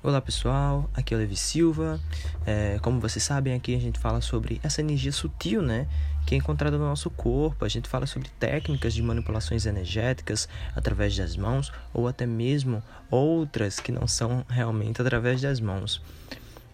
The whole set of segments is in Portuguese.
Olá pessoal, aqui é o Levi Silva. É, como vocês sabem, aqui a gente fala sobre essa energia sutil, né? Que é encontrada no nosso corpo. A gente fala sobre técnicas de manipulações energéticas através das mãos ou até mesmo outras que não são realmente através das mãos.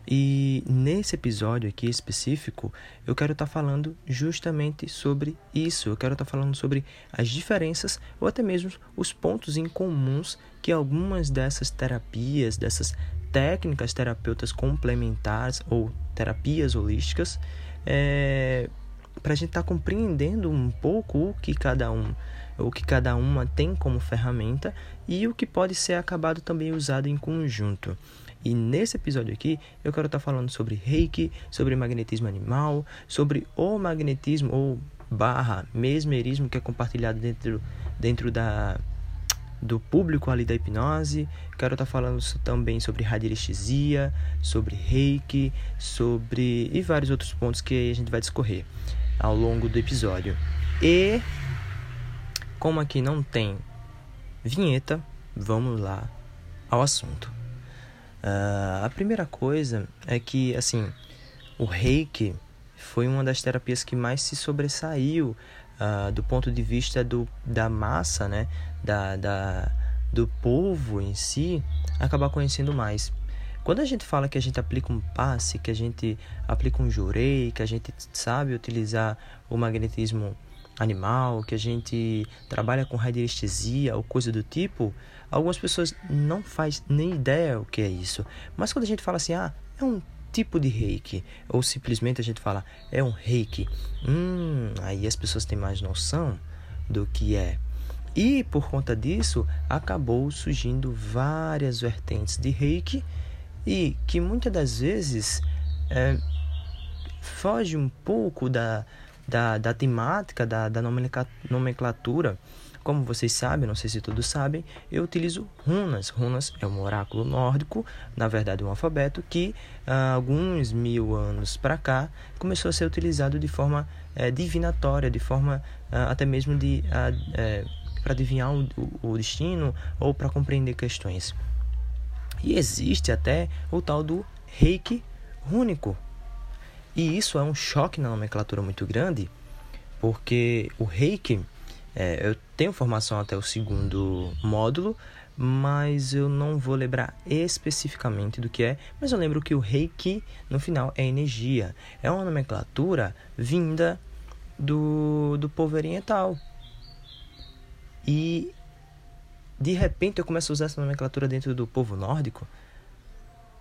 E nesse episódio aqui específico, eu quero estar tá falando justamente sobre isso. Eu quero estar tá falando sobre as diferenças ou até mesmo os pontos em comuns que algumas dessas terapias, dessas técnicas terapeutas complementares ou terapias holísticas, é, para a gente estar tá compreendendo um pouco o que cada um o que cada uma tem como ferramenta e o que pode ser acabado também usado em conjunto. E nesse episódio aqui eu quero estar tá falando sobre reiki, sobre magnetismo animal, sobre o magnetismo ou barra mesmerismo que é compartilhado dentro, dentro da do público ali da hipnose. Quero estar tá falando também sobre radiestesia, sobre reiki, sobre e vários outros pontos que a gente vai discorrer ao longo do episódio. E como aqui não tem vinheta, vamos lá ao assunto. Uh, a primeira coisa é que assim o reiki foi uma das terapias que mais se sobressaiu uh, do ponto de vista do, da massa, né, da, da, do povo em si, acabar conhecendo mais. Quando a gente fala que a gente aplica um passe, que a gente aplica um jurei, que a gente sabe utilizar o magnetismo animal, que a gente trabalha com radiestesia ou coisa do tipo, algumas pessoas não faz nem ideia o que é isso. Mas quando a gente fala assim, ah, é um tipo de reiki, ou simplesmente a gente fala é um reiki, hum, aí as pessoas têm mais noção do que é. E por conta disso, acabou surgindo várias vertentes de reiki e que muitas das vezes é, foge um pouco da, da, da temática, da, da nomenclatura como vocês sabem, não sei se todos sabem, eu utilizo runas. Runas é um oráculo nórdico, na verdade um alfabeto que há alguns mil anos para cá começou a ser utilizado de forma é, divinatória, de forma ah, até mesmo de é, para adivinhar o, o destino ou para compreender questões. E existe até o tal do reiki rúnico. E isso é um choque na nomenclatura muito grande, porque o reiki é, eu tenho formação até o segundo módulo, mas eu não vou lembrar especificamente do que é, mas eu lembro que o Reiki no final é energia. É uma nomenclatura vinda do, do povo oriental. E de repente eu começo a usar essa nomenclatura dentro do povo nórdico.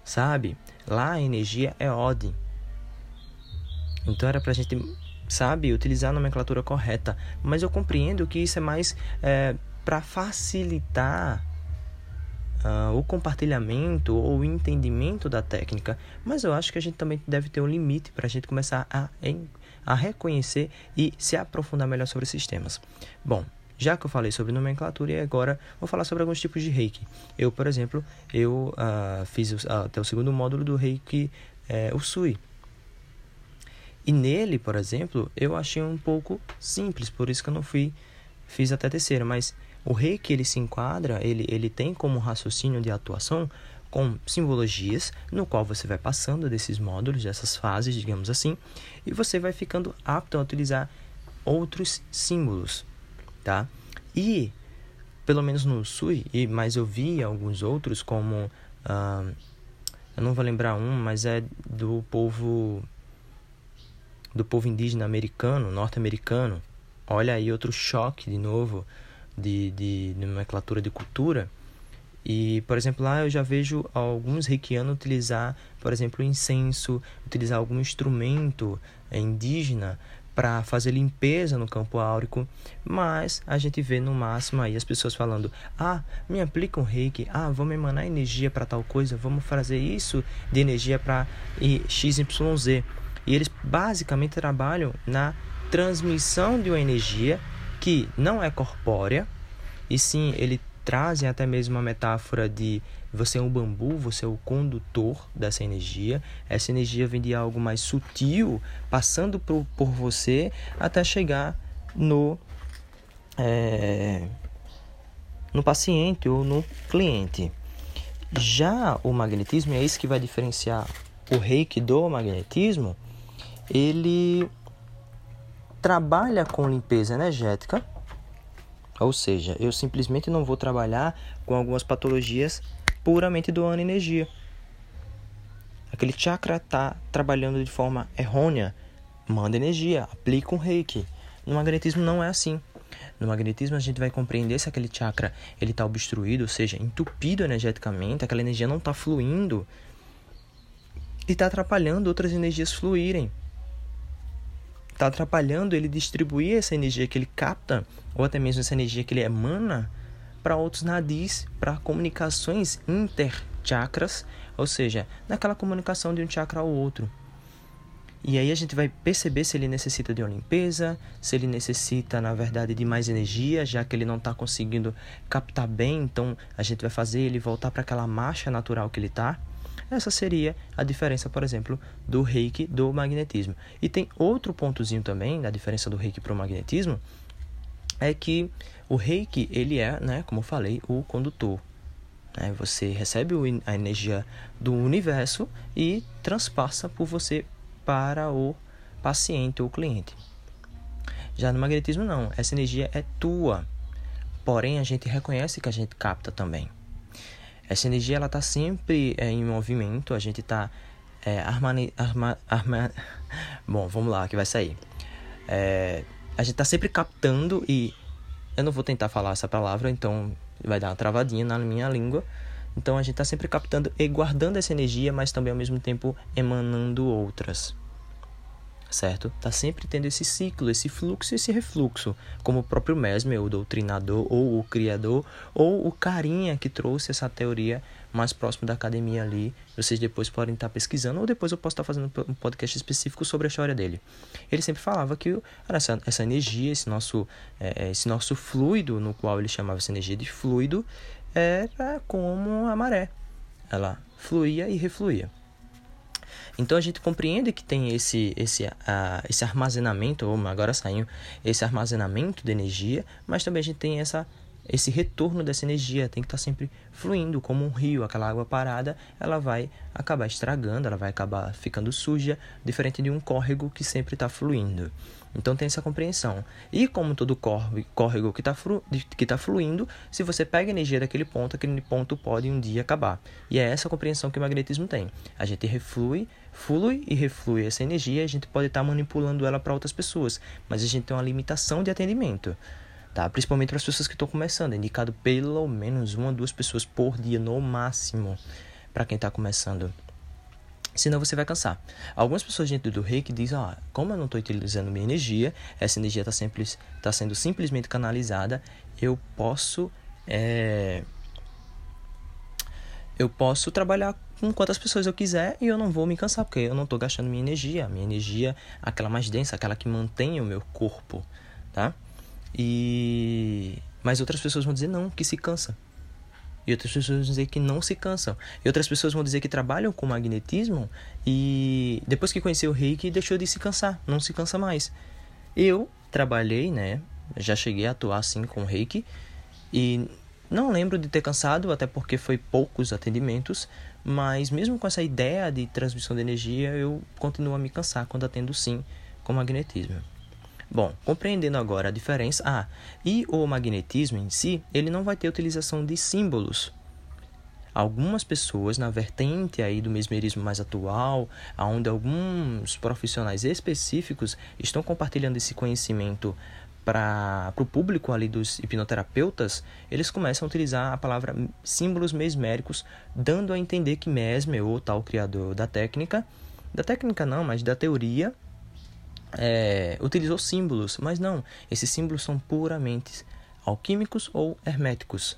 Sabe? Lá a energia é Odin. Então era pra gente sabe, utilizar a nomenclatura correta. Mas eu compreendo que isso é mais é, para facilitar uh, o compartilhamento ou o entendimento da técnica. Mas eu acho que a gente também deve ter um limite para a gente começar a, a reconhecer e se aprofundar melhor sobre esses temas. Bom, já que eu falei sobre nomenclatura e agora vou falar sobre alguns tipos de reiki. Eu, por exemplo, eu uh, fiz uh, até o segundo módulo do reiki é, o Sui, e nele, por exemplo, eu achei um pouco simples, por isso que eu não fui fiz até terceira, mas o rei que ele se enquadra, ele, ele tem como raciocínio de atuação com simbologias, no qual você vai passando desses módulos, dessas fases, digamos assim, e você vai ficando apto a utilizar outros símbolos, tá? E, pelo menos no Sui, e, mas eu vi alguns outros, como, eu não vou lembrar um, mas é do povo do povo indígena americano, norte-americano. Olha aí outro choque de novo de, de, de nomenclatura de cultura. E, por exemplo, lá eu já vejo alguns reikianos utilizar, por exemplo, incenso, utilizar algum instrumento é, indígena para fazer limpeza no campo áurico, mas a gente vê no máximo aí as pessoas falando: "Ah, me aplica um reiki, ah, vamos emanar energia para tal coisa, vamos fazer isso de energia para XYZ". E eles basicamente trabalham na transmissão de uma energia que não é corpórea, e sim ele trazem até mesmo uma metáfora de você é um bambu, você é o condutor dessa energia. Essa energia vem de algo mais sutil, passando por, por você até chegar no, é, no paciente ou no cliente. Já o magnetismo, e é isso que vai diferenciar o reiki do magnetismo, ele trabalha com limpeza energética, ou seja, eu simplesmente não vou trabalhar com algumas patologias puramente doando energia. Aquele chakra está trabalhando de forma errônea, manda energia, aplica um reiki. No magnetismo não é assim. No magnetismo a gente vai compreender se aquele chakra ele está obstruído, ou seja, entupido energeticamente, aquela energia não está fluindo e está atrapalhando outras energias fluírem está atrapalhando ele distribuir essa energia que ele capta, ou até mesmo essa energia que ele emana, para outros nadis, para comunicações interchakras, ou seja, naquela comunicação de um chakra ao outro. E aí a gente vai perceber se ele necessita de uma limpeza, se ele necessita, na verdade, de mais energia, já que ele não está conseguindo captar bem, então a gente vai fazer ele voltar para aquela marcha natural que ele está. Essa seria a diferença, por exemplo, do reiki do magnetismo. E tem outro pontozinho também da diferença do reiki para o magnetismo, é que o reiki, ele é, né, como eu falei, o condutor. Né? Você recebe a energia do universo e transpassa por você para o paciente ou cliente. Já no magnetismo, não. Essa energia é tua. Porém, a gente reconhece que a gente capta também. Essa energia ela está sempre é, em movimento, a gente está é, arma, arma... Bom, vamos lá, que vai sair. É, a gente está sempre captando e eu não vou tentar falar essa palavra, então vai dar uma travadinha na minha língua. Então a gente está sempre captando e guardando essa energia, mas também ao mesmo tempo emanando outras certo? Tá sempre tendo esse ciclo, esse fluxo e esse refluxo, como o próprio Mesmer, o doutrinador ou o criador, ou o carinha que trouxe essa teoria mais próximo da academia ali. Vocês depois podem estar pesquisando, ou depois eu posso estar fazendo um podcast específico sobre a história dele. Ele sempre falava que essa, essa energia, esse nosso, é, é, esse nosso fluido, no qual ele chamava essa energia de fluido, era como a maré. Ela fluía e refluía. Então a gente compreende que tem esse, esse, uh, esse armazenamento, ou agora saiu, esse armazenamento de energia, mas também a gente tem essa, esse retorno dessa energia, tem que estar tá sempre fluindo como um rio, aquela água parada, ela vai acabar estragando, ela vai acabar ficando suja, diferente de um córrego que sempre está fluindo. Então tem essa compreensão. E como todo córrego que está flu, tá fluindo, se você pega energia daquele ponto, aquele ponto pode um dia acabar. E é essa compreensão que o magnetismo tem. A gente reflui, flui e reflui essa energia, a gente pode estar tá manipulando ela para outras pessoas, mas a gente tem uma limitação de atendimento. Tá? Principalmente para as pessoas que estão começando, é indicado pelo menos uma ou duas pessoas por dia no máximo para quem está começando senão você vai cansar. Algumas pessoas dentro do reiki dizem, ah, como eu não estou utilizando minha energia, essa energia está tá sendo simplesmente canalizada, eu posso é, eu posso trabalhar com quantas pessoas eu quiser e eu não vou me cansar, porque eu não estou gastando minha energia. Minha energia, aquela mais densa, aquela que mantém o meu corpo, tá? E... Mas outras pessoas vão dizer não, que se cansa. E outras pessoas vão dizer que não se cansam. E outras pessoas vão dizer que trabalham com magnetismo e depois que conheceu o reiki deixou de se cansar, não se cansa mais. Eu trabalhei, né? Já cheguei a atuar assim com reiki e não lembro de ter cansado, até porque foi poucos atendimentos, mas mesmo com essa ideia de transmissão de energia, eu continuo a me cansar quando atendo sim com magnetismo. Bom, compreendendo agora a diferença, ah, e o magnetismo em si, ele não vai ter utilização de símbolos. Algumas pessoas na vertente aí do mesmerismo mais atual, onde alguns profissionais específicos estão compartilhando esse conhecimento para o público ali dos hipnoterapeutas, eles começam a utilizar a palavra símbolos mesméricos, dando a entender que Mesmer, ou tal criador da técnica, da técnica não, mas da teoria, é, utilizou símbolos, mas não, esses símbolos são puramente alquímicos ou herméticos,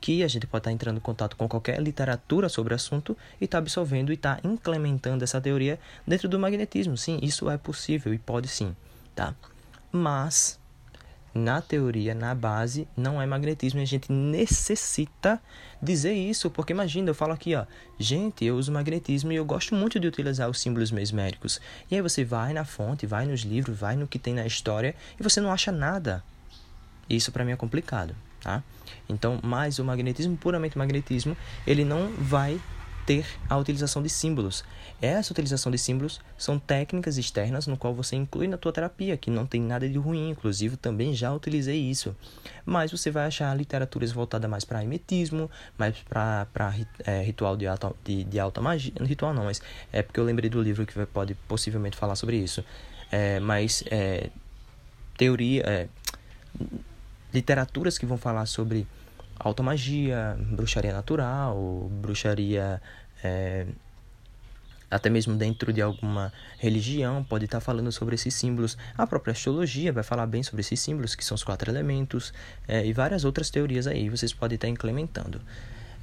que a gente pode estar entrando em contato com qualquer literatura sobre o assunto e está absorvendo e está implementando essa teoria dentro do magnetismo. Sim, isso é possível e pode sim, tá? Mas na teoria, na base, não é magnetismo e a gente necessita dizer isso, porque imagina, eu falo aqui, ó, gente, eu uso magnetismo e eu gosto muito de utilizar os símbolos mesméricos. E aí você vai na fonte, vai nos livros, vai no que tem na história e você não acha nada. Isso para mim é complicado. tá? Então, mas o magnetismo, puramente magnetismo, ele não vai ter a utilização de símbolos. Essa utilização de símbolos são técnicas externas no qual você inclui na tua terapia, que não tem nada de ruim, inclusive também já utilizei isso. Mas você vai achar literaturas voltadas mais para imetismo, mais para é, ritual de alta, de, de alta magia. Ritual não, mas é porque eu lembrei do livro que pode possivelmente falar sobre isso. É, mas é, teoria, é, literaturas que vão falar sobre automagia, bruxaria natural, bruxaria é, até mesmo dentro de alguma religião pode estar falando sobre esses símbolos. A própria astrologia vai falar bem sobre esses símbolos, que são os quatro elementos, é, e várias outras teorias aí, vocês podem estar implementando.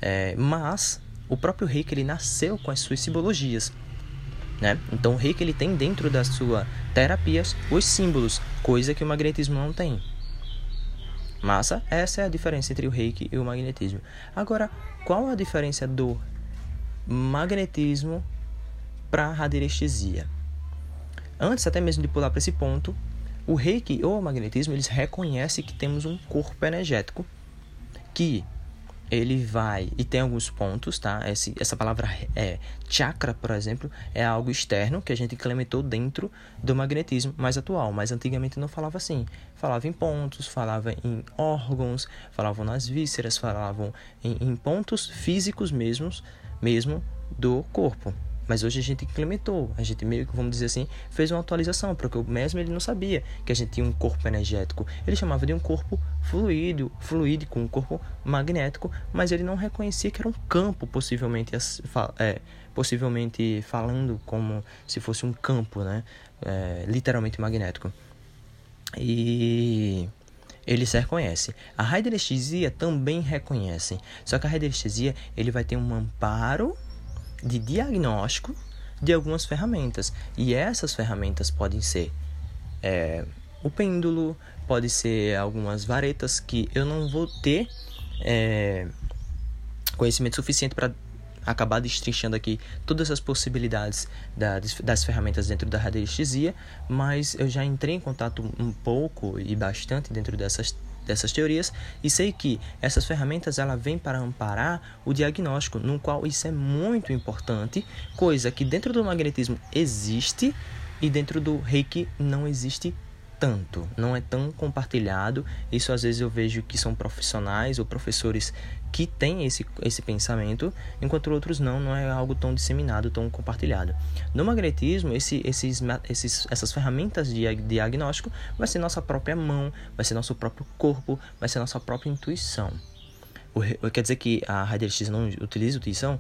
É, mas o próprio reiki ele nasceu com as suas simbologias. Né? Então o reiki ele tem dentro da sua terapias os símbolos, coisa que o magnetismo não tem. Massa, essa é a diferença entre o reiki e o magnetismo. Agora, qual a diferença do magnetismo para radiestesia? Antes até mesmo de pular para esse ponto, o reiki ou o magnetismo, eles reconhecem que temos um corpo energético que ele vai e tem alguns pontos, tá? Esse, essa palavra é chakra, por exemplo, é algo externo que a gente implementou dentro do magnetismo mais atual, mas antigamente não falava assim. Falava em pontos, falava em órgãos, falavam nas vísceras, falavam em, em pontos físicos mesmos, mesmo do corpo. Mas hoje a gente implementou, a gente meio que, vamos dizer assim, fez uma atualização, porque o mesmo ele não sabia que a gente tinha um corpo energético. Ele chamava de um corpo fluido, fluídico, um corpo magnético, mas ele não reconhecia que era um campo, possivelmente, é, possivelmente falando como se fosse um campo, né? É, literalmente magnético. E ele se reconhece. A radiestesia também reconhece. Só que a radiestesia ele vai ter um amparo de diagnóstico de algumas ferramentas. E essas ferramentas podem ser é, o pêndulo, pode ser algumas varetas que eu não vou ter é, conhecimento suficiente para acabar destrinchando aqui todas as possibilidades da, das ferramentas dentro da radiestesia, mas eu já entrei em contato um pouco e bastante dentro dessas dessas teorias e sei que essas ferramentas ela vêm para amparar o diagnóstico, no qual isso é muito importante, coisa que dentro do magnetismo existe e dentro do Reiki não existe tanto, não é tão compartilhado. Isso às vezes eu vejo que são profissionais ou professores que têm esse, esse pensamento, enquanto outros não, não é algo tão disseminado, tão compartilhado. No magnetismo, esse, esses, esses, essas ferramentas de diagnóstico vai ser nossa própria mão, vai ser nosso próprio corpo, vai ser nossa própria intuição. O, quer dizer que a radialista não utiliza intuição?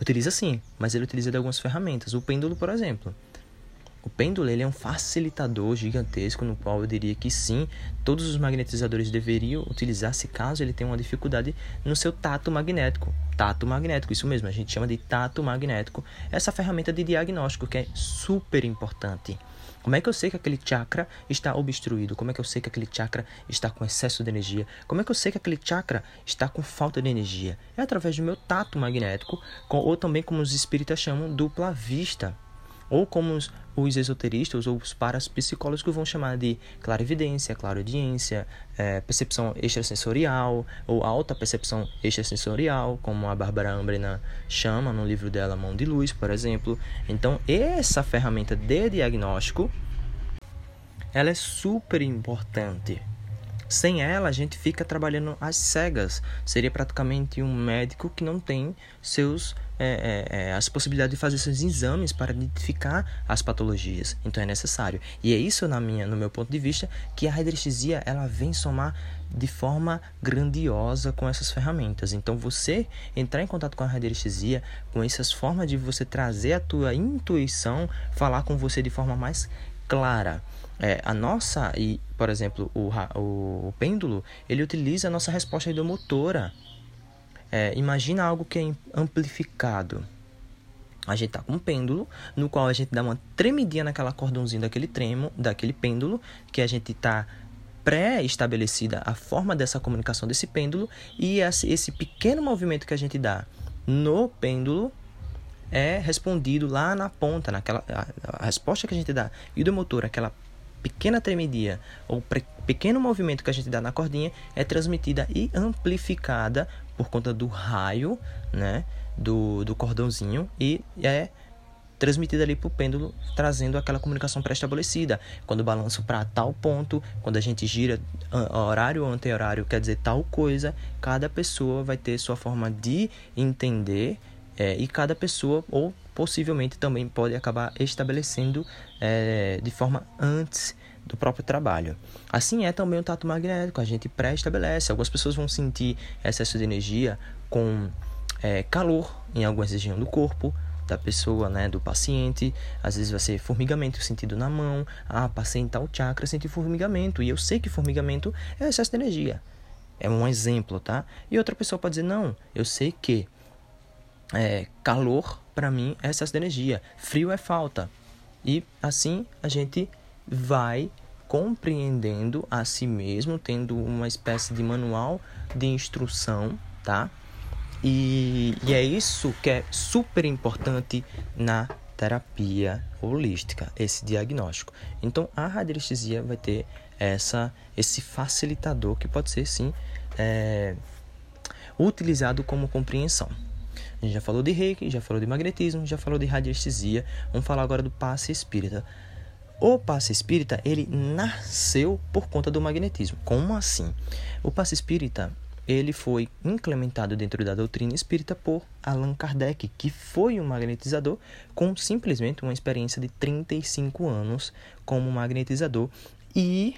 Utiliza sim, mas ele utiliza de algumas ferramentas. O pêndulo, por exemplo. O pêndulo ele é um facilitador gigantesco no qual eu diria que sim, todos os magnetizadores deveriam utilizar se caso ele tenha uma dificuldade no seu tato magnético. Tato magnético, isso mesmo, a gente chama de tato magnético. Essa ferramenta de diagnóstico que é super importante. Como é que eu sei que aquele chakra está obstruído? Como é que eu sei que aquele chakra está com excesso de energia? Como é que eu sei que aquele chakra está com falta de energia? É através do meu tato magnético, ou também como os espíritas chamam, dupla vista ou como os, os esoteristas ou os parapsicólogos vão chamar de clarividência, clareaudiência, é, percepção extrasensorial ou alta percepção extrasensorial, como a Bárbara Ambrena chama no livro dela Mão de Luz, por exemplo. Então, essa ferramenta de diagnóstico ela é super importante. Sem ela, a gente fica trabalhando às cegas. Seria praticamente um médico que não tem seus é, é, é, as possibilidades de fazer seus exames para identificar as patologias. Então é necessário. E é isso, na minha, no meu ponto de vista, que a radiestesia ela vem somar de forma grandiosa com essas ferramentas. Então você entrar em contato com a radiestesia, com essas formas de você trazer a tua intuição, falar com você de forma mais clara. É, a nossa, e por exemplo, o, o, pêndulo, ele utiliza a nossa resposta endomotora é, imagina algo que é amplificado. A gente tá com um pêndulo, no qual a gente dá uma tremidinha naquela cordãozinho daquele tremo, daquele pêndulo, que a gente tá pré-estabelecida a forma dessa comunicação desse pêndulo, e esse pequeno movimento que a gente dá no pêndulo é respondido lá na ponta, naquela a, resposta que a gente dá e do motor, aquela pequena tremidinha ou pequeno movimento que a gente dá na cordinha é transmitida e amplificada por conta do raio, né, do, do cordãozinho e é transmitida ali para o pêndulo, trazendo aquela comunicação pré-estabelecida. Quando balanço para tal ponto, quando a gente gira horário ou anti-horário, quer dizer tal coisa, cada pessoa vai ter sua forma de entender é, e cada pessoa, ou possivelmente também pode acabar estabelecendo é, de forma antes do próprio trabalho. Assim é também o tato magnético, a gente pré-estabelece. Algumas pessoas vão sentir excesso de energia com é, calor em algumas regiões do corpo, da pessoa, né, do paciente. Às vezes vai ser formigamento sentido na mão. Ah, em tal chakra, senti formigamento. E eu sei que formigamento é excesso de energia. É um exemplo, tá? E outra pessoa pode dizer, não, eu sei que é, calor para mim é excesso de energia, frio é falta. E assim a gente vai compreendendo a si mesmo, tendo uma espécie de manual de instrução, tá? E, e é isso que é super importante na terapia holística, esse diagnóstico. Então, a radiestesia vai ter essa, esse facilitador que pode ser, sim, é, utilizado como compreensão. A gente já falou de reiki, já falou de magnetismo, já falou de radiestesia. Vamos falar agora do passe espírita. O passe espírita, ele nasceu por conta do magnetismo. Como assim? O passe espírita, ele foi implementado dentro da doutrina espírita por Allan Kardec, que foi um magnetizador com simplesmente uma experiência de 35 anos como magnetizador e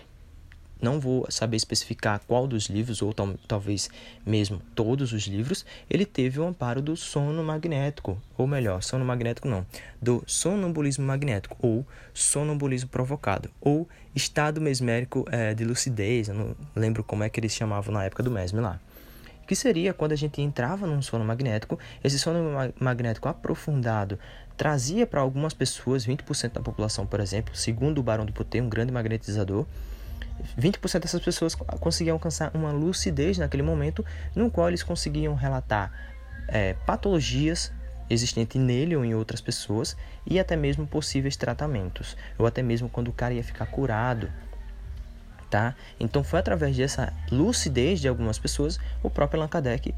não vou saber especificar qual dos livros, ou tal, talvez mesmo todos os livros, ele teve o amparo do sono magnético, ou melhor, sono magnético não, do sonambulismo magnético, ou sonambulismo provocado, ou estado mesmérico é, de lucidez, eu não lembro como é que eles chamavam na época do mesme lá. Que seria quando a gente entrava num sono magnético, esse sono magnético aprofundado trazia para algumas pessoas, 20% da população, por exemplo, segundo o Barão de Potê, um grande magnetizador, 20% dessas pessoas conseguiam alcançar uma lucidez naquele momento, no qual eles conseguiam relatar é, patologias existentes nele ou em outras pessoas e até mesmo possíveis tratamentos, ou até mesmo quando o cara ia ficar curado tá? Então foi através dessa lucidez de algumas pessoas, o próprio Allan Kardec,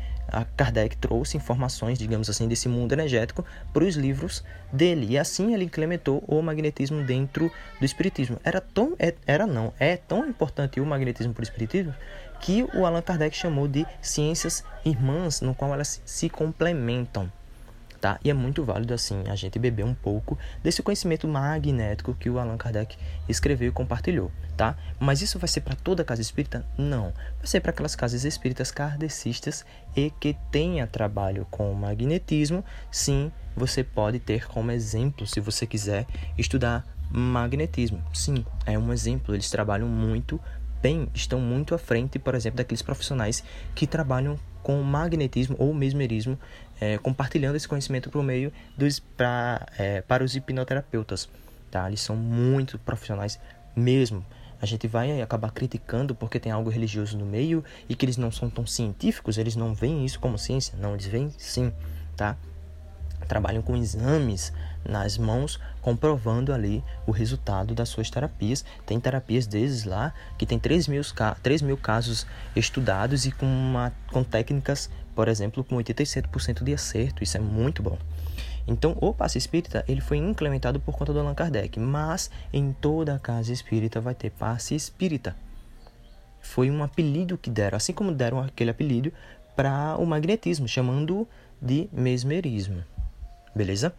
Kardec trouxe informações, digamos assim, desse mundo energético para os livros dele. E assim ele implementou o magnetismo dentro do espiritismo. Era tão é, era não, é tão importante o magnetismo para o espiritismo que o Allan Kardec chamou de ciências irmãs, no qual elas se complementam tá? E é muito válido assim a gente beber um pouco desse conhecimento magnético que o Allan Kardec escreveu e compartilhou, tá? Mas isso vai ser para toda casa espírita? Não. Vai ser para aquelas casas espíritas kardecistas e que tenha trabalho com magnetismo. Sim, você pode ter como exemplo, se você quiser estudar magnetismo. Sim, é um exemplo. Eles trabalham muito bem, estão muito à frente, por exemplo, daqueles profissionais que trabalham com magnetismo ou mesmerismo, é, compartilhando esse conhecimento por meio dos pra, é, para os hipnoterapeutas. Tá? Eles são muito profissionais mesmo. A gente vai acabar criticando porque tem algo religioso no meio e que eles não são tão científicos, eles não veem isso como ciência. Não, eles veem sim, tá? Trabalham com exames nas mãos, comprovando ali o resultado das suas terapias. Tem terapias desses lá que tem 3 mil, 3 mil casos estudados e com, uma, com técnicas, por exemplo, com 87% de acerto. Isso é muito bom. Então, o passe espírita ele foi implementado por conta do Allan Kardec, mas em toda a casa espírita vai ter passe espírita. Foi um apelido que deram, assim como deram aquele apelido para o magnetismo, chamando de mesmerismo. Beleza?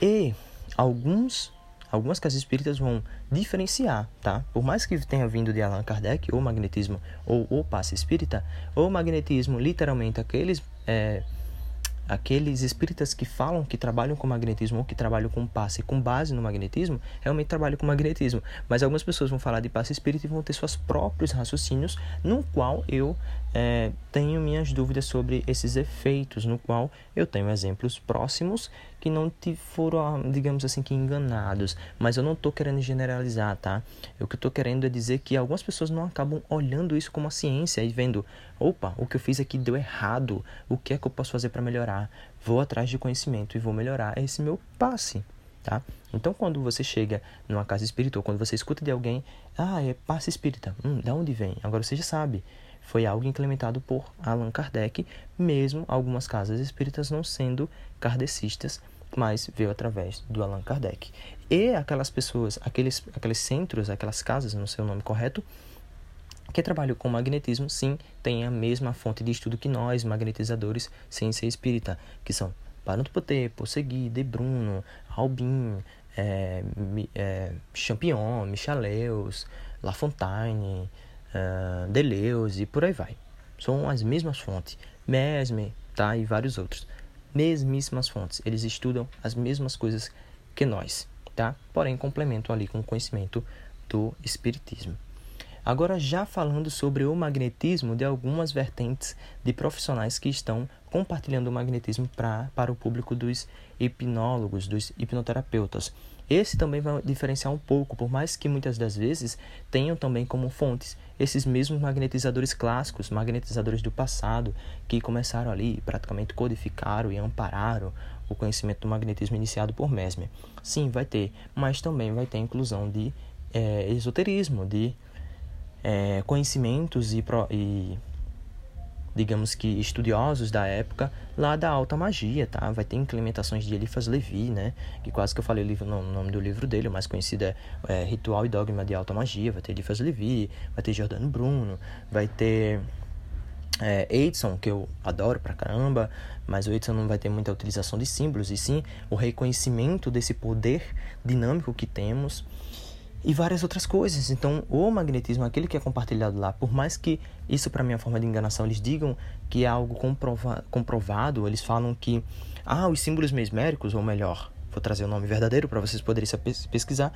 E alguns algumas casas espíritas vão diferenciar, tá? Por mais que tenha vindo de Allan Kardec, ou magnetismo, ou o passe espírita, ou magnetismo, literalmente, aqueles é, aqueles espíritas que falam que trabalham com magnetismo ou que trabalham com passe com base no magnetismo, realmente trabalham com magnetismo. Mas algumas pessoas vão falar de passe espírita e vão ter seus próprios raciocínios, no qual eu é, tenho minhas dúvidas sobre esses efeitos, no qual eu tenho exemplos próximos que não te foram, digamos assim, que enganados. Mas eu não estou querendo generalizar, tá? O que eu estou querendo é dizer que algumas pessoas não acabam olhando isso como a ciência e vendo, opa, o que eu fiz aqui deu errado, o que é que eu posso fazer para melhorar? Vou atrás de conhecimento e vou melhorar esse meu passe. tá? Então, quando você chega numa casa espiritual, quando você escuta de alguém, ah, é passe espírita, hum, da onde vem? Agora você já sabe, foi algo implementado por Allan Kardec, mesmo algumas casas espíritas não sendo kardecistas, mas veio através do Allan Kardec. E aquelas pessoas, aqueles, aqueles centros, aquelas casas, não sei o nome correto, que trabalham com magnetismo, sim, têm a mesma fonte de estudo que nós, magnetizadores, sem ser espírita, que são Parantopote, Possegui, De Bruno, Albin, é, é, Champion, Michaleus, La Fontaine, uh, Deleuze e por aí vai. São as mesmas fontes. Mesme, tá? E vários outros. Mesmíssimas fontes. Eles estudam as mesmas coisas que nós, tá? Porém, complementam ali com o conhecimento do Espiritismo. Agora, já falando sobre o magnetismo de algumas vertentes de profissionais que estão compartilhando o magnetismo pra, para o público dos hipnólogos, dos hipnoterapeutas. Esse também vai diferenciar um pouco, por mais que muitas das vezes tenham também como fontes esses mesmos magnetizadores clássicos, magnetizadores do passado, que começaram ali, praticamente codificaram e ampararam o conhecimento do magnetismo iniciado por Mesmer. Sim, vai ter, mas também vai ter inclusão de é, esoterismo, de é, conhecimentos e, e digamos que estudiosos da época lá da alta magia, tá? Vai ter implementações de Eliphas Levi, né? Que quase que eu falei o livro, no nome do livro dele, o mais conhecido é, é Ritual e Dogma de Alta Magia, vai ter Eliphas Levi, vai ter Giordano Bruno, vai ter é, Edson, que eu adoro pra caramba, mas o Edson não vai ter muita utilização de símbolos, e sim o reconhecimento desse poder dinâmico que temos e várias outras coisas. Então, o magnetismo, aquele que é compartilhado lá, por mais que isso para minha forma de enganação eles digam que é algo comprova comprovado, eles falam que ah, os símbolos mesméricos, ou melhor, vou trazer o nome verdadeiro para vocês poderem pesquisar,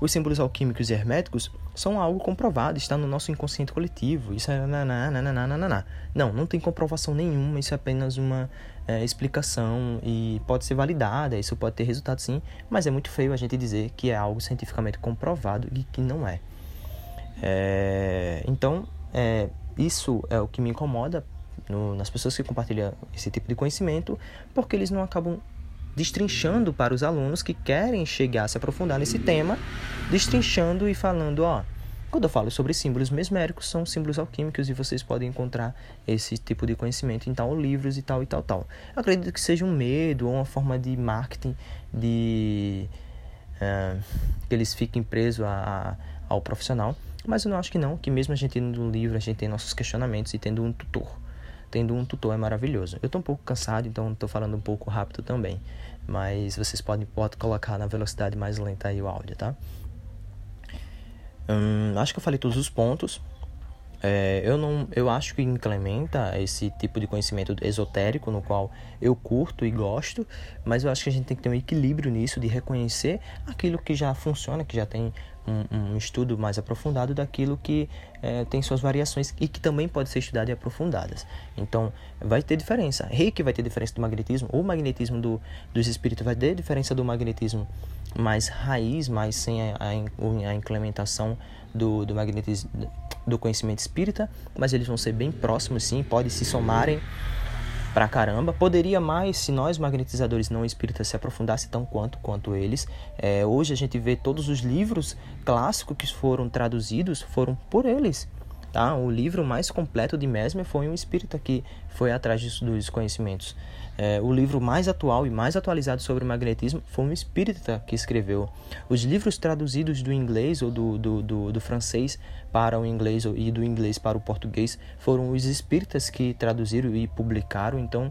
os símbolos alquímicos e herméticos são algo comprovado, está no nosso inconsciente coletivo. Isso é nananana. Não, não tem comprovação nenhuma, isso é apenas uma é, explicação e pode ser validada, isso pode ter resultado sim, mas é muito feio a gente dizer que é algo cientificamente comprovado e que não é. é então, é, isso é o que me incomoda no, nas pessoas que compartilham esse tipo de conhecimento, porque eles não acabam destrinchando para os alunos que querem chegar a se aprofundar nesse tema, destrinchando e falando, ó, quando eu falo sobre símbolos mesméricos, são símbolos alquímicos e vocês podem encontrar esse tipo de conhecimento em tal livros e tal e tal tal. Eu acredito que seja um medo ou uma forma de marketing de uh, que eles fiquem presos a, a, ao profissional, mas eu não acho que não, que mesmo a gente tendo um livro, a gente tem nossos questionamentos e tendo um tutor tendo um tutor é maravilhoso. Eu estou um pouco cansado, então estou falando um pouco rápido também. Mas vocês podem, podem colocar na velocidade mais lenta aí o áudio, tá? Hum, acho que eu falei todos os pontos. É, eu não, eu acho que implementa esse tipo de conhecimento esotérico no qual eu curto e gosto, mas eu acho que a gente tem que ter um equilíbrio nisso de reconhecer aquilo que já funciona, que já tem um, um estudo mais aprofundado daquilo que é, tem suas variações e que também pode ser estudado e aprofundadas. Então, vai ter diferença. Reiki vai ter diferença do magnetismo, o magnetismo do, dos espíritos vai ter diferença do magnetismo mais raiz, mais sem a, a, a implementação do, do magnetismo do conhecimento espírita, mas eles vão ser bem próximos sim, podem se somarem pra caramba. Poderia mais se nós magnetizadores não espíritas se aprofundasse tão quanto quanto eles. É, hoje a gente vê todos os livros clássicos que foram traduzidos foram por eles. Tá? O livro mais completo de Mesmer foi um espírita que foi atrás dos conhecimentos. É, o livro mais atual e mais atualizado sobre o magnetismo foi um espírita que escreveu. Os livros traduzidos do inglês ou do, do, do, do francês para o inglês e do inglês para o português foram os espíritas que traduziram e publicaram. Então,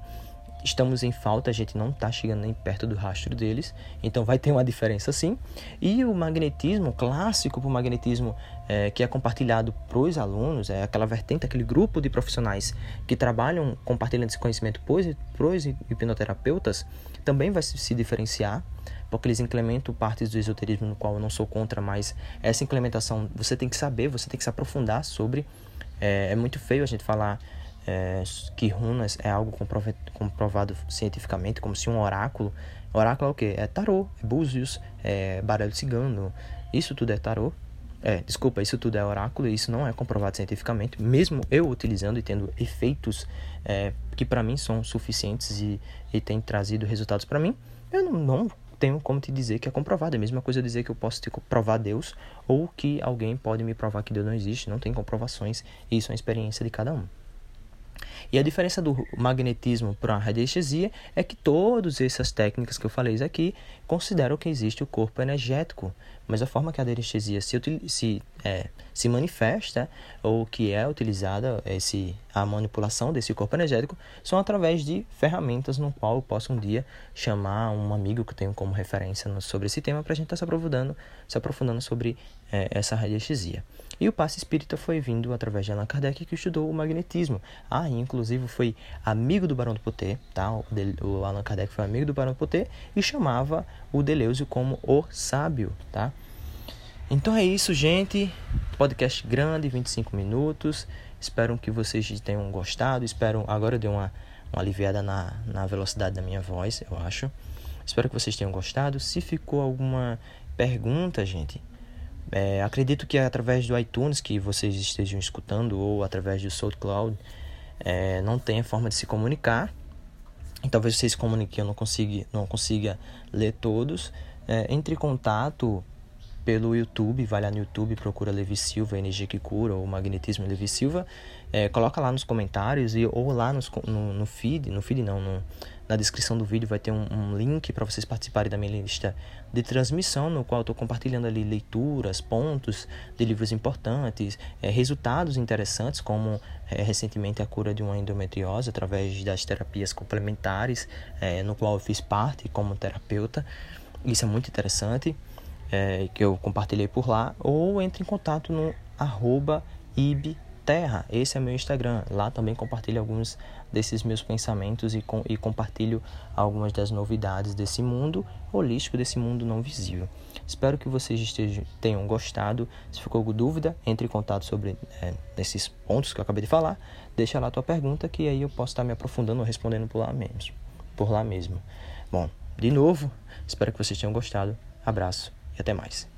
estamos em falta, a gente não está chegando nem perto do rastro deles, então vai ter uma diferença sim. E o magnetismo clássico, o magnetismo é, que é compartilhado para os alunos, é aquela vertente, aquele grupo de profissionais que trabalham compartilhando esse conhecimento para os hipnoterapeutas, também vai se diferenciar, porque eles implementam partes do esoterismo no qual eu não sou contra, mas essa implementação você tem que saber, você tem que se aprofundar sobre. É, é muito feio a gente falar é, que runas é algo comprovado, cientificamente, como se um oráculo. Oráculo é o quê? É tarô, é búzios, é baralho cigano. Isso tudo é tarô. É, desculpa, isso tudo é oráculo e isso não é comprovado cientificamente, mesmo eu utilizando e tendo efeitos é, que para mim são suficientes e, e têm trazido resultados para mim, eu não, não tenho como te dizer que é comprovado. É a mesma coisa dizer que eu posso te provar Deus ou que alguém pode me provar que Deus não existe. Não tem comprovações. Isso é a experiência de cada um. E a diferença do magnetismo para a radiestesia é que todas essas técnicas que eu falei aqui consideram que existe o corpo energético, mas a forma que a radiestesia se, se, é, se manifesta ou que é utilizada esse, a manipulação desse corpo energético são através de ferramentas no qual eu posso um dia chamar um amigo que eu tenho como referência sobre esse tema para a gente estar tá se aprofundando, se aprofundando sobre é, essa radiestesia. E o passe espírita foi vindo através de Allan Kardec, que estudou o magnetismo. Ah, e inclusive foi amigo do Barão do Poté, tá? O, Allan Kardec foi amigo do Barão do Poté e chamava o Deleuze como o sábio, tá? Então é isso, gente. Podcast grande, 25 minutos. Espero que vocês tenham gostado. Espero. Agora eu dei uma, uma aliviada na, na velocidade da minha voz, eu acho. Espero que vocês tenham gostado. Se ficou alguma pergunta, gente, é, acredito que através do iTunes que vocês estejam escutando ou através do SoundCloud é, não tenha forma de se comunicar. E talvez vocês comuniquem, eu não consiga, não consiga ler todos. É, entre em contato pelo YouTube, vai lá no YouTube, procura Levi Silva, Energia que Cura ou Magnetismo Levi Silva, é, coloca lá nos comentários e, ou lá nos, no, no feed, no feed não, no, na descrição do vídeo vai ter um, um link para vocês participarem da minha lista de transmissão, no qual estou compartilhando ali leituras, pontos de livros importantes, é, resultados interessantes, como é, recentemente a cura de uma endometriose através das terapias complementares, é, no qual eu fiz parte como terapeuta. Isso é muito interessante é, que eu compartilhei por lá, ou entre em contato no arroba ibterra, esse é meu Instagram, lá também compartilho alguns desses meus pensamentos e, com, e compartilho algumas das novidades desse mundo holístico, desse mundo não visível. Espero que vocês estejam, tenham gostado. Se ficou com dúvida, entre em contato sobre é, esses pontos que eu acabei de falar. Deixa lá a tua pergunta que aí eu posso estar me aprofundando ou respondendo por lá mesmo. Por lá mesmo. Bom, de novo, espero que vocês tenham gostado. Abraço e até mais.